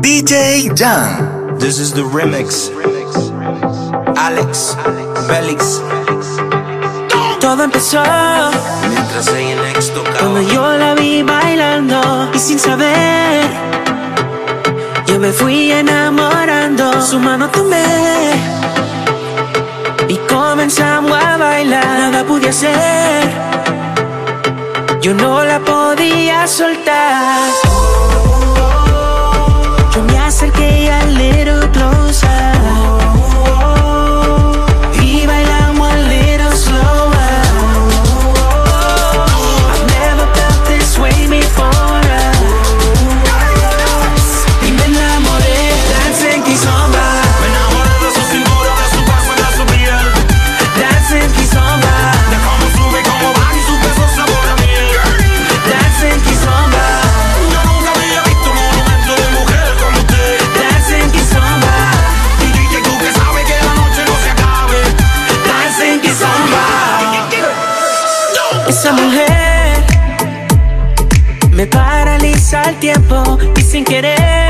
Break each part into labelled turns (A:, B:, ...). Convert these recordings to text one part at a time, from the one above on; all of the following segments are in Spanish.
A: DJ Jan.
B: This is the remix. Alex, Belix.
C: Todo empezó
B: mientras ella next tocaba.
C: Cuando yo la vi bailando y sin saber, yo me fui enamorando. Su mano tomé y comenzamos a bailar. Nada pude hacer, yo no la podía soltar. bom sem querer.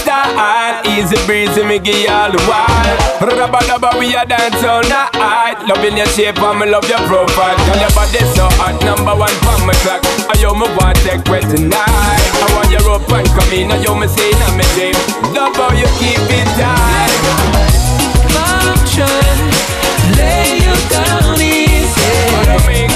C: Easy
D: breezy, me give y'all the wild Rubba dubba, we a dance all night. Loving your shape and me love your profile. Girl, your body so hot, number one from my clock I yo, me want take wet tonight. I want your rope and come in, I yo, me say now me dream Love how you keep it tight.
E: Function, lay you down easy.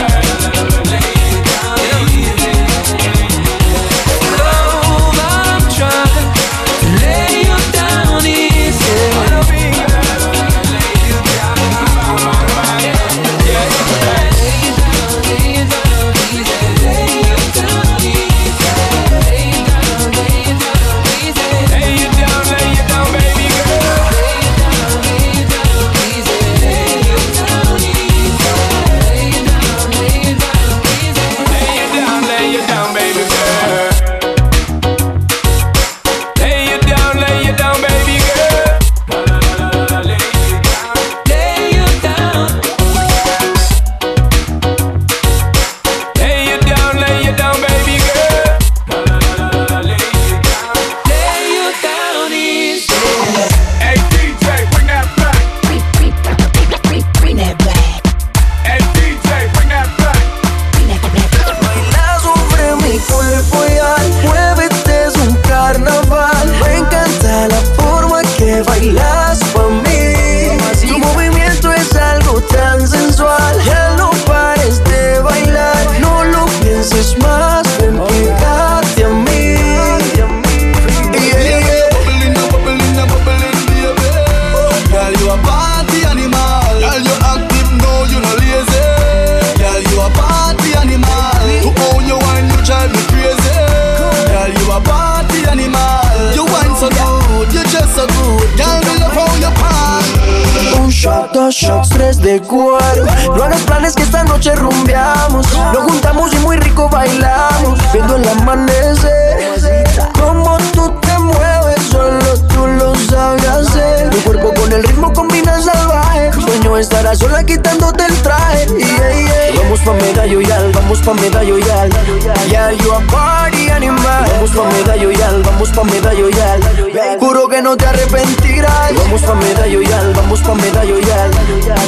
E: Vamos pa' medallo yal. Juro que no te arrepentirás. Vamos pa' medallo yal, vamos pa' medallo yal.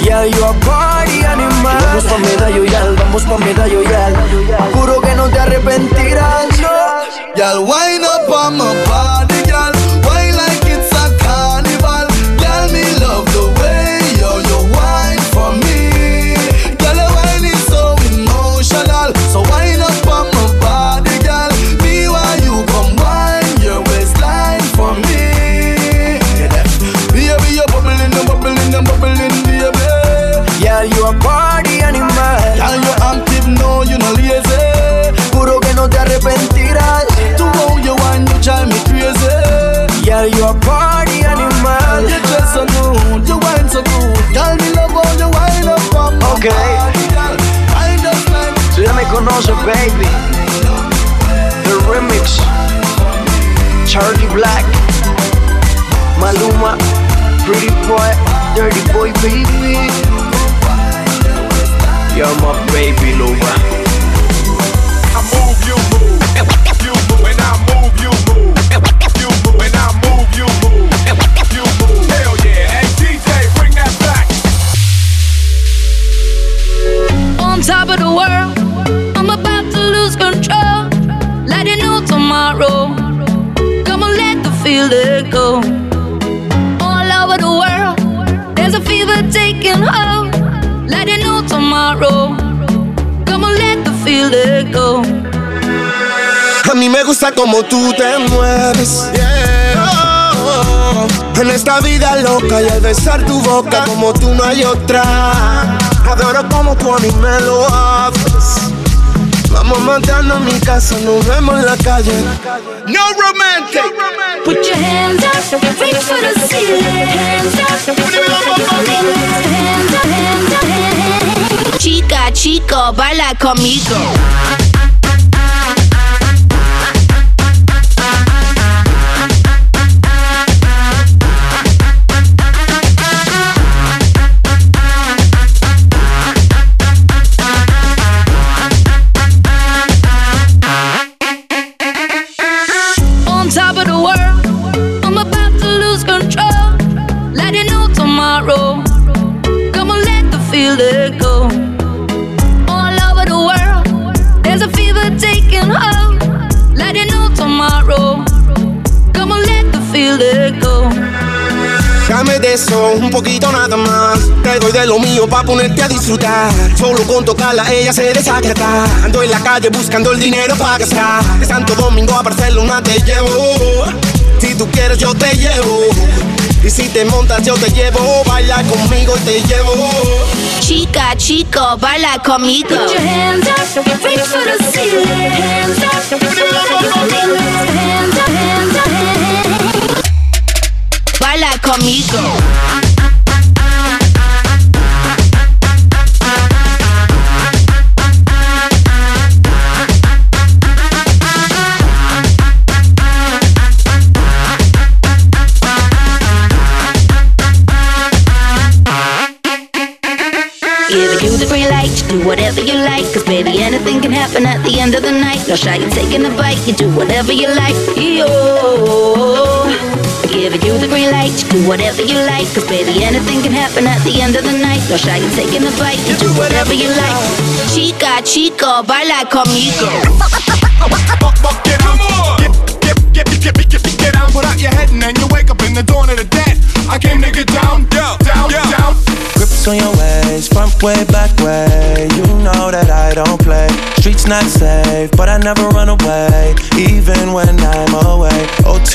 E: Ya you a party animal. Vamos pa' medallo yal, vamos pa' medallo yal. Juro que no te arrepentirás.
F: Y'all wind up on my body,
E: ya
F: me
E: conoces, baby. The remix. Charlie Black. Maluma. Pretty boy. Dirty boy, baby. You're my baby, Luba.
G: I move, you move. You move, and I move, you move. You move, and I move, you move. You move. Hell yeah. Hey, DJ, bring that back.
H: on top of the world. Let the feeling go. All over the world, there's a fever taking hold. Let it know tomorrow. Come on, let the feeling go.
I: A mí me gusta como tú te mueves. Yeah. Oh, En esta vida loca y al besar tu boca como tú no hay otra. Adoro como tú a mí me lo haces. Vamos matando en mi casa, nos vemos en la calle. No romantic.
H: Put your hands up, reach for the ceiling. Hands up, hands up, hands up, hands up. Chica, chico, baila conmigo.
I: Eso, un poquito nada más. Te doy de lo mío pa' ponerte a disfrutar. Solo con tocarla ella se desacata. Ando en la calle buscando el dinero para gastar. De Santo Domingo a Barcelona te llevo. Si tú quieres yo te llevo. Y si te montas yo te llevo. Baila conmigo y te llevo.
H: Chica, chico, baila conmigo. Put your hands up, reach for the ceiling. Hands up, conmigo. Giving you the green light, do whatever you like. Cause baby, anything can happen at the end of the night. No shy, you taking a bite, you do whatever you like. Yo. Giving you the green light, do whatever you like. Cause baby, anything can happen at the end of the night. No shy, you taking a bite, you do whatever you like. Chica, chico, baila conmigo.
G: Get on. Get, get, get, get, get, get, down, put out your head, and then you wake up in the dawn of the dead. I came to get down, down, down, down.
J: Grips on your ways, front way, back way. You know that I don't play. Streets not safe, but I never run away, even when I'm away.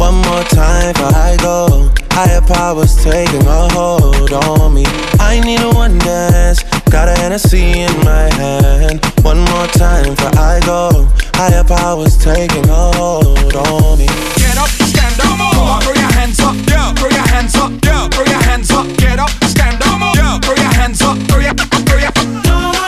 J: One more time before I go. Higher powers taking a hold on me. I need a one dance. Got a Hennessy in my hand. One more time before I go. Higher powers taking a hold on me.
C: Get up, stand up, throw your hands up, yeah. Throw your hands up, yeah. Throw your hands up, get up, stand up, yeah. Throw your hands up, throw your, throw your.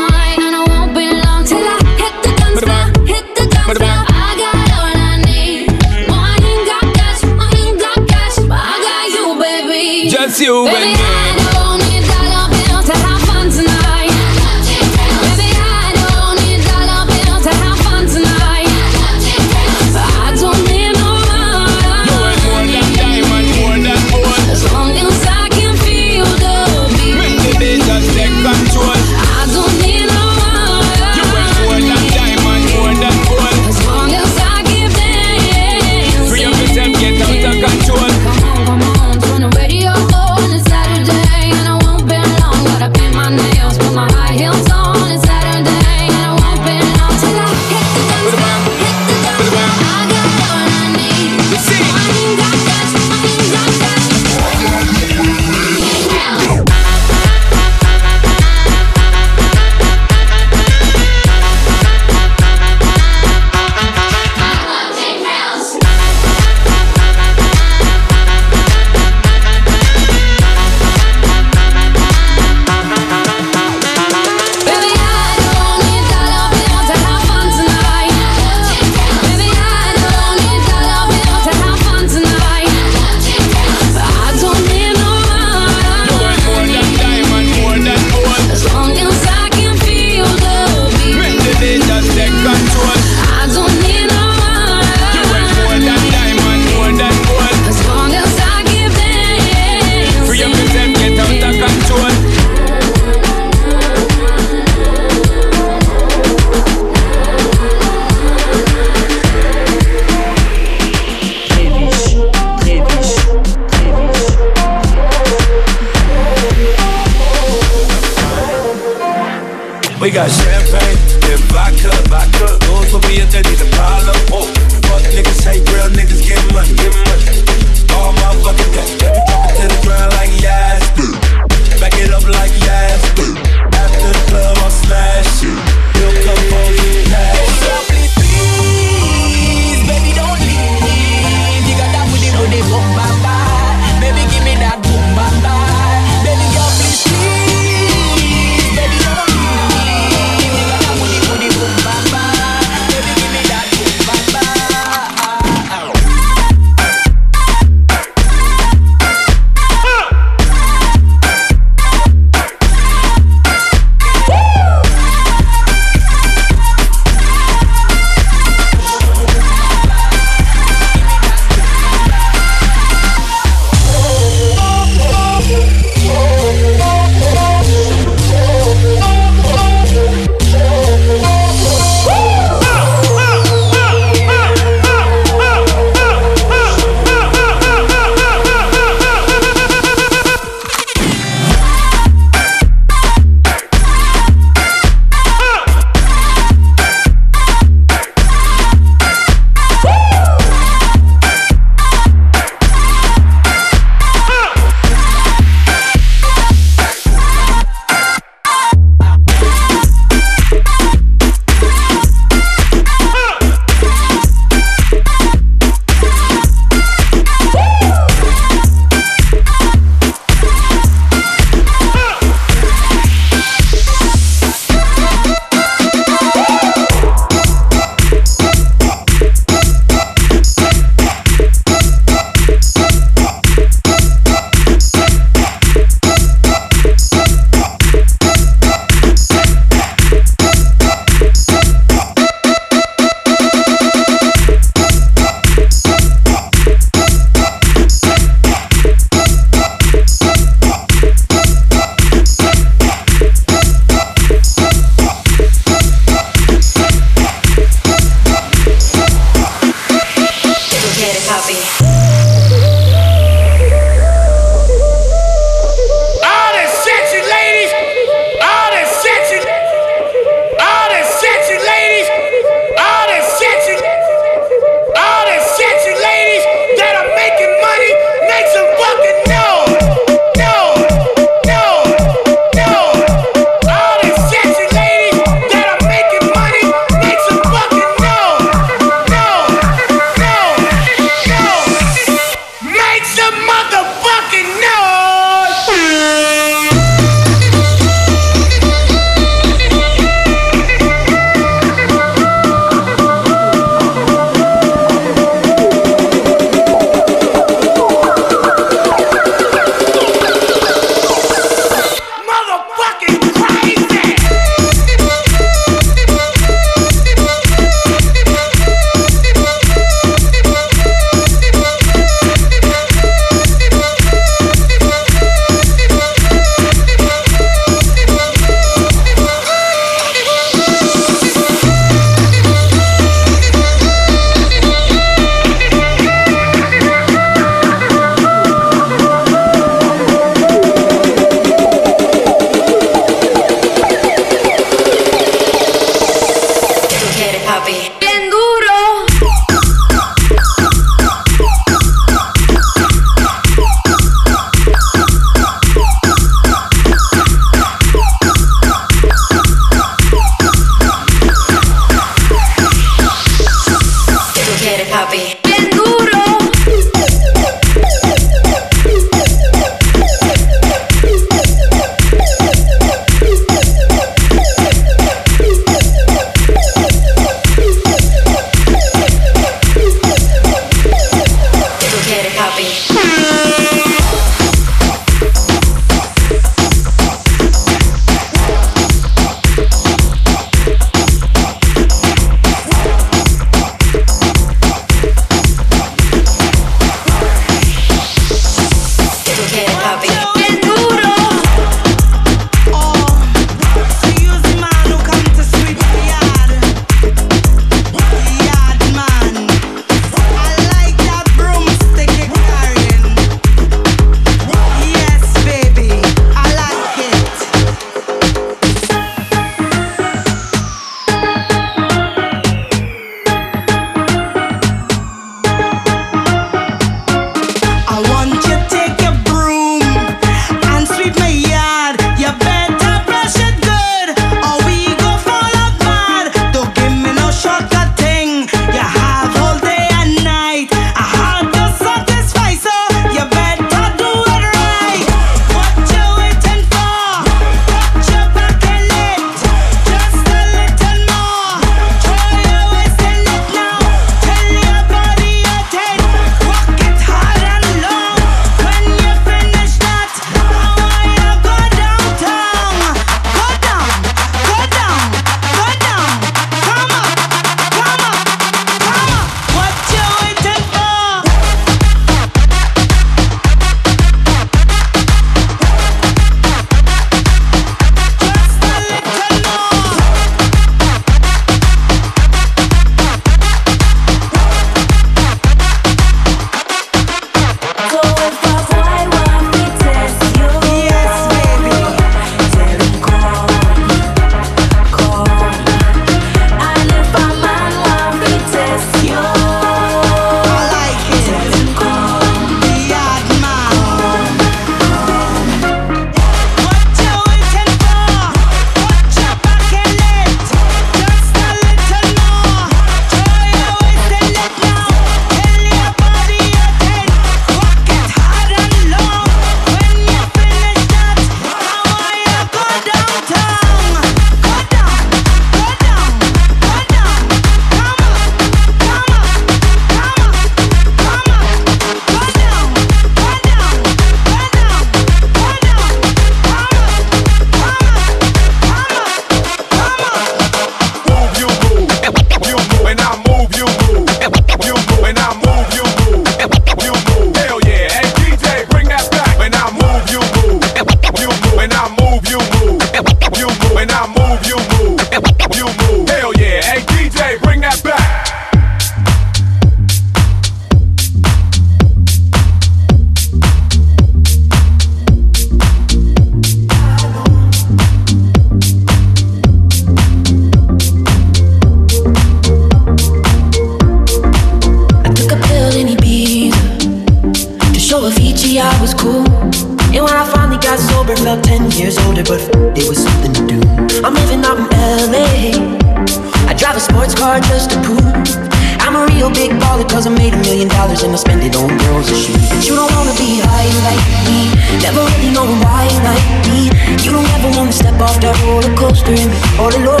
E: Never really know why like me. You don't ever wanna step off that roller coaster and be all alone.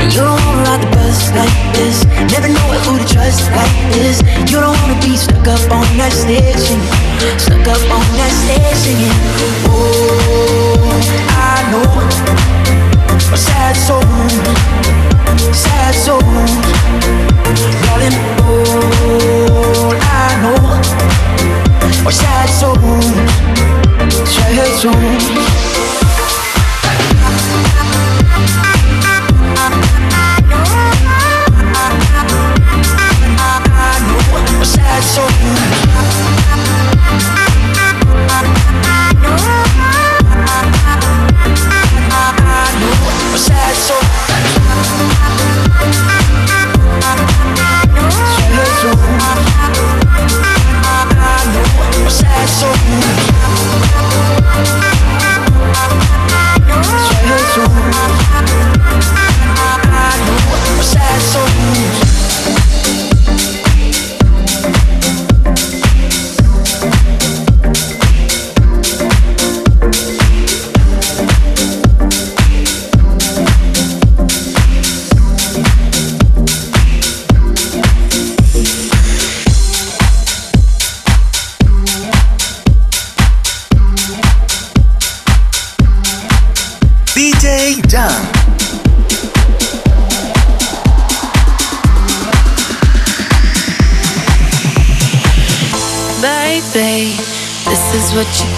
E: And you don't wanna ride the bus like this, never know who to trust like this. You don't wanna be stuck up on that stage singing, stuck up on that stage singing. Oh, I know a sad soul, sad soul. Darling, all I know 我下 sad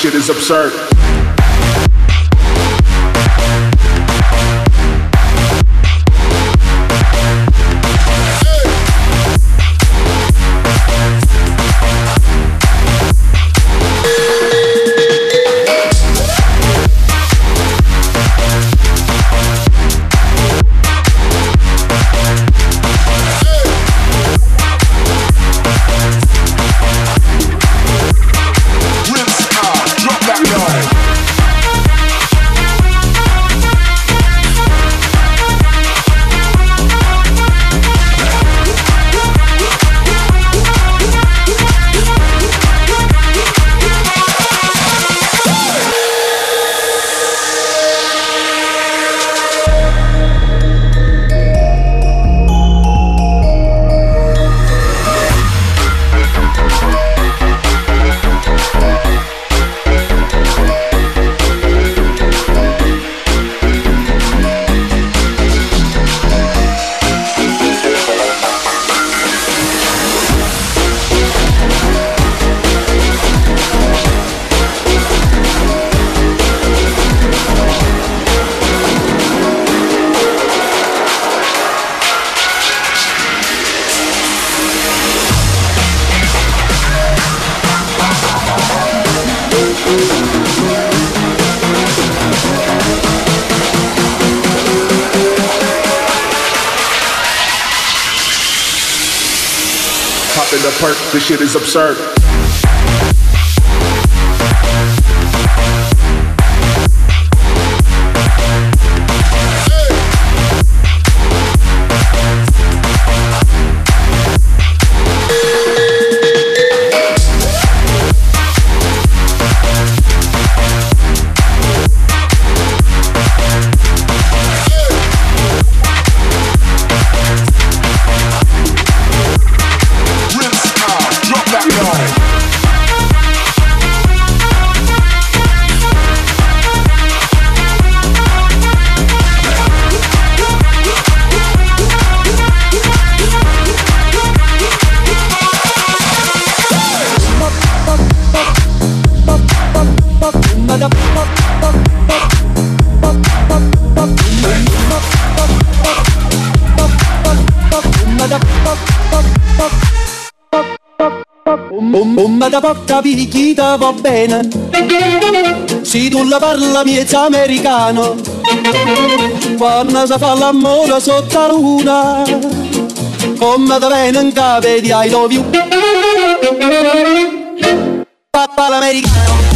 G: Shit is absurd. Is absurd.
K: Bomba da porta picchita va bene. Se tu la parla miezza americano. Quando si fa l'amore sotto la luna Come da bene in capo di I love you Papà l'americano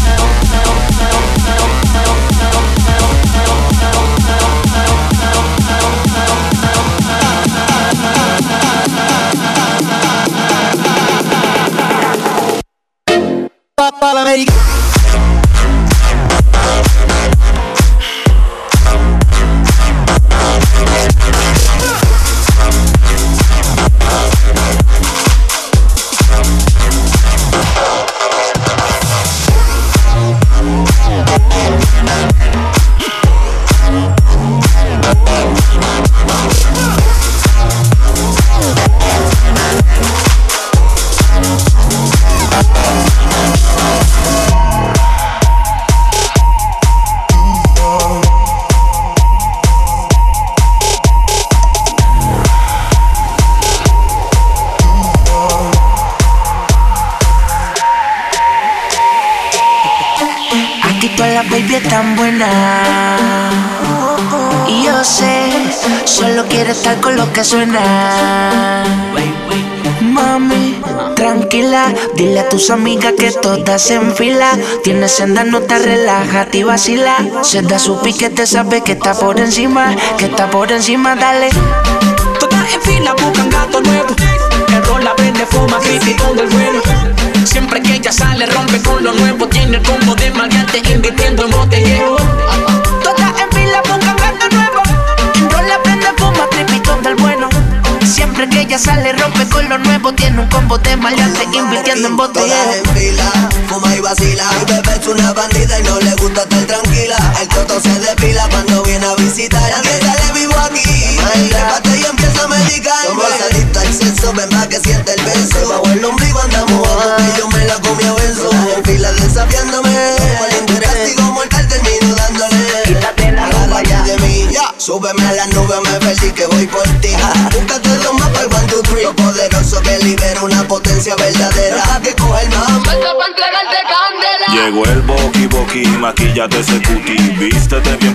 L: buenas. Y yo sé, solo quiere estar con lo que suena. Mami, tranquila, dile a tus amigas que todas en fila. Tienes senda, no te relaja, y vacila. Se da su piquete, sabe que está por encima, que está por encima, dale.
M: Todas en fila buscan gato nuevo. El la prende, fuma, criticón del bueno. Siempre que ella sale, rompe con lo nuevo. Tiene el combo de maleante, invirtiendo en botellero.
L: Que sale, rompe con lo nuevo. Tiene un combo de maleante, invirtiendo en botellero.
N: en fila, fuma y vacila. Mi bebé es una bandida y no le gusta estar tranquila. El toto se depila cuando viene a visitar. Nadie sale vivo aquí. Trépate y empieza a medicar. Somos adictos al sexo, ven pa' que siente el beso. Bajo el ombligo andamos que yo me la comí Súbeme a la nube, me ves y que voy por ti. Búscate dos mapas, el one, two, three. Lo poderoso que libera una potencia verdadera. No que coger más.
O: Llegó el boqui boqui, maquillate ese cuti. Vístete bien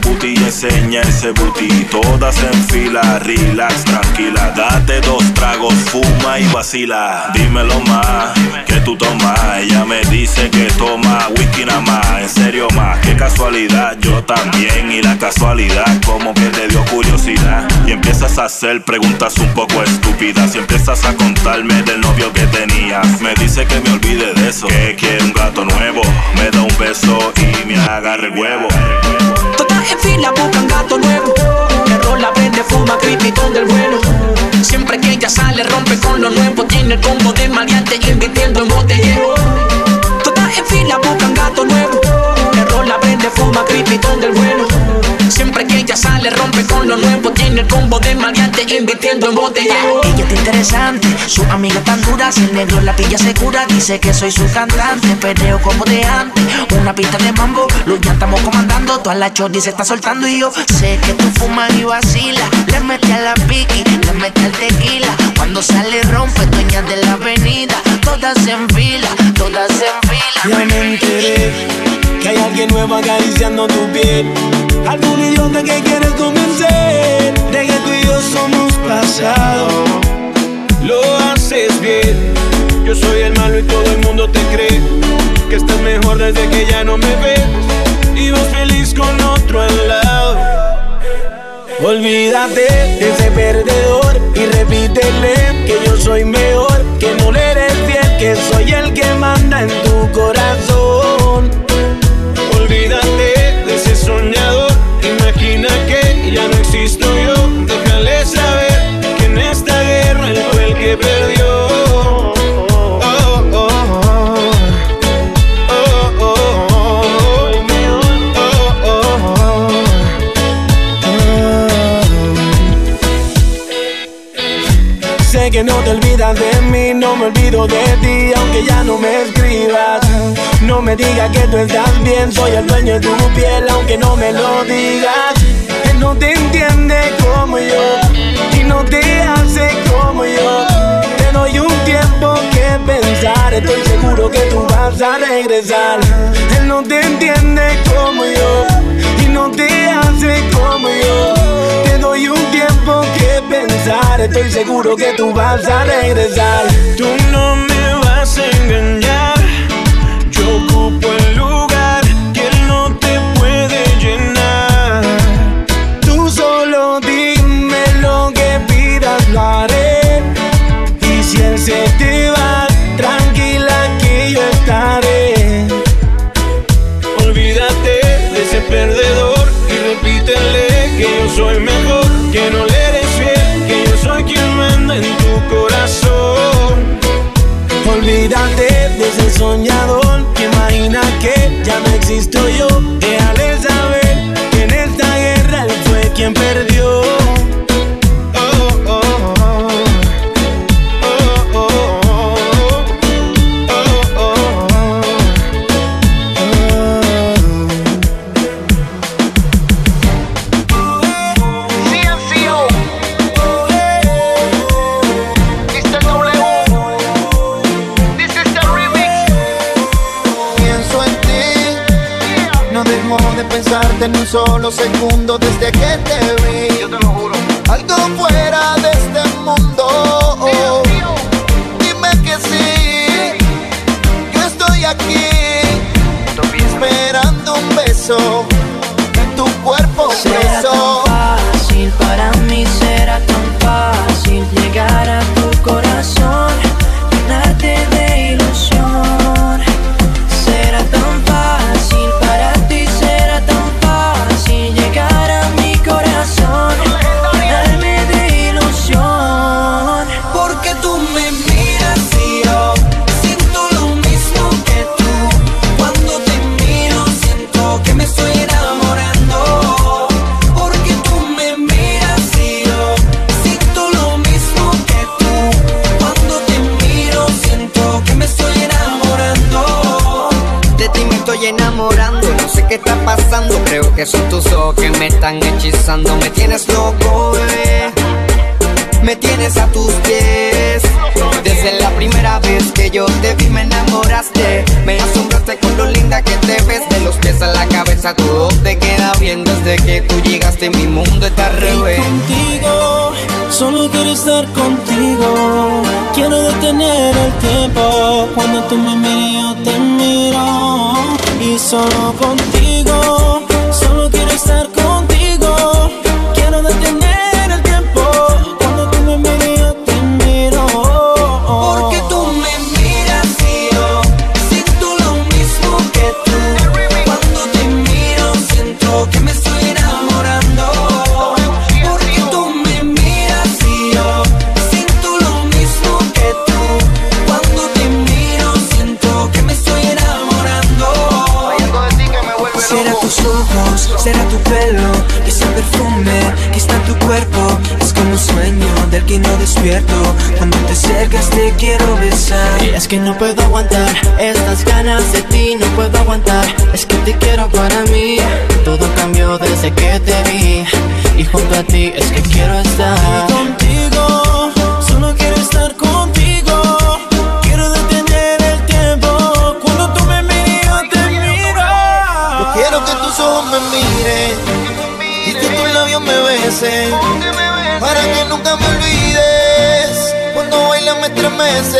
O: enseña ese booty. Todas en fila, relax, tranquila. Date dos tragos, fuma y vacila. Dímelo más, que tú tomas. Ella me dice que toma whisky nada más. En serio más, qué casualidad Yo también. Y la casualidad Como que te dio curiosidad. Y empiezas a hacer preguntas un poco estúpidas. Y empiezas a contarme del novio que tenías. Me dice que me olvide de eso Que quiere un gato nuevo. Me da un beso y me agarra el huevo
E: en fila buscan gato nuevo. Que rola, prende, fuma, creepy, del bueno. Siempre que ella sale, rompe con lo nuevo. Tiene el combo de maleante, invirtiendo en botellero. Todas en fila buscan gato nuevo. Que rola, prende, fuma, creepy, del bueno. Ella sale, rompe con lo nuevo. Tiene el combo de maleante, invirtiendo en botellero.
L: Ella está interesante, su amiga tan dura, si el negro la pilla segura, dice que soy su cantante, perreo como de antes, una pista de mambo, luz ya estamos comandando, toda la chordi se está soltando y yo sé que tú fumas y vacilas, le mete a la piqui, le mete al tequila, cuando sale rompe, dueña de la avenida, todas en fila, todas en fila.
P: Ya me enteré que hay alguien nuevo acariciando tu piel. Algún idiota que quieres convencer de que tú y yo somos pasado. Lo haces bien. Yo soy el malo y todo el mundo te cree que estás mejor desde que ya no me ves y vas feliz con otro al lado. Olvídate de ese perdedor y repítele que yo soy mejor, que no le eres fiel, que soy que no te olvidas de mí, no me olvido de ti, aunque ya no me escribas. No me digas que tú estás bien, soy el dueño de tu piel, aunque no me lo digas. Él no te entiende como yo, y no te hace como yo. Te doy un tiempo que pensar, estoy seguro que tú vas a regresar. Él no te entiende como yo, no te hace como yo. Te doy un tiempo que pensar, estoy seguro que tú vas a regresar. Tú no me vas a engañar, yo ocupo el lugar que él no te puede llenar. Tú solo dime lo que pidas, lo haré. Y si él se te
E: me
Q: tienes loco, bebé. me tienes a tus pies. Desde la primera vez que yo te vi me enamoraste. Me asombraste con lo linda que te ves. De los pies a la cabeza todo te queda bien. Desde que tú llegaste mi mundo está al revés.
R: contigo, solo quiero estar contigo. Quiero detener el tiempo cuando tú me miras yo te miro. Y solo contigo, solo quiero estar
C: tus ojos, será tu pelo, quizá el perfume que está en tu cuerpo. Es como un sueño del que no despierto. Cuando te acercas te quiero besar.
Q: Es que no puedo aguantar estas ganas de ti, no puedo aguantar. Es que te quiero para mí. Todo cambió desde que te vi. Y junto a ti es que quiero estar.
R: Contigo,
I: para que nunca me olvides. Cuando bailas me estremeces.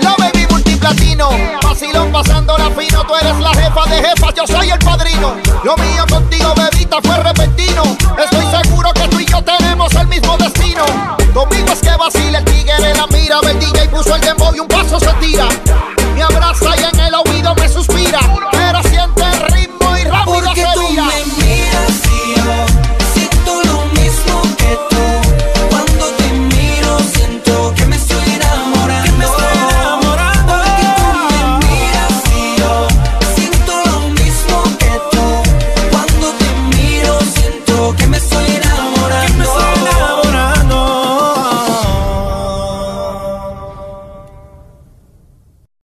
I: La baby multiplatino, vacilón pasando la fino. Tú eres la jefa de jefas, yo soy el padrino. Lo mío contigo, bebita, fue repentino. Estoy seguro que
S: tú y yo tenemos el
I: mismo
S: destino.
I: Domingo es que vacila el tigre, la mira. El DJ puso el dembow y un paso se tira. Me abraza y en el oído me suspira.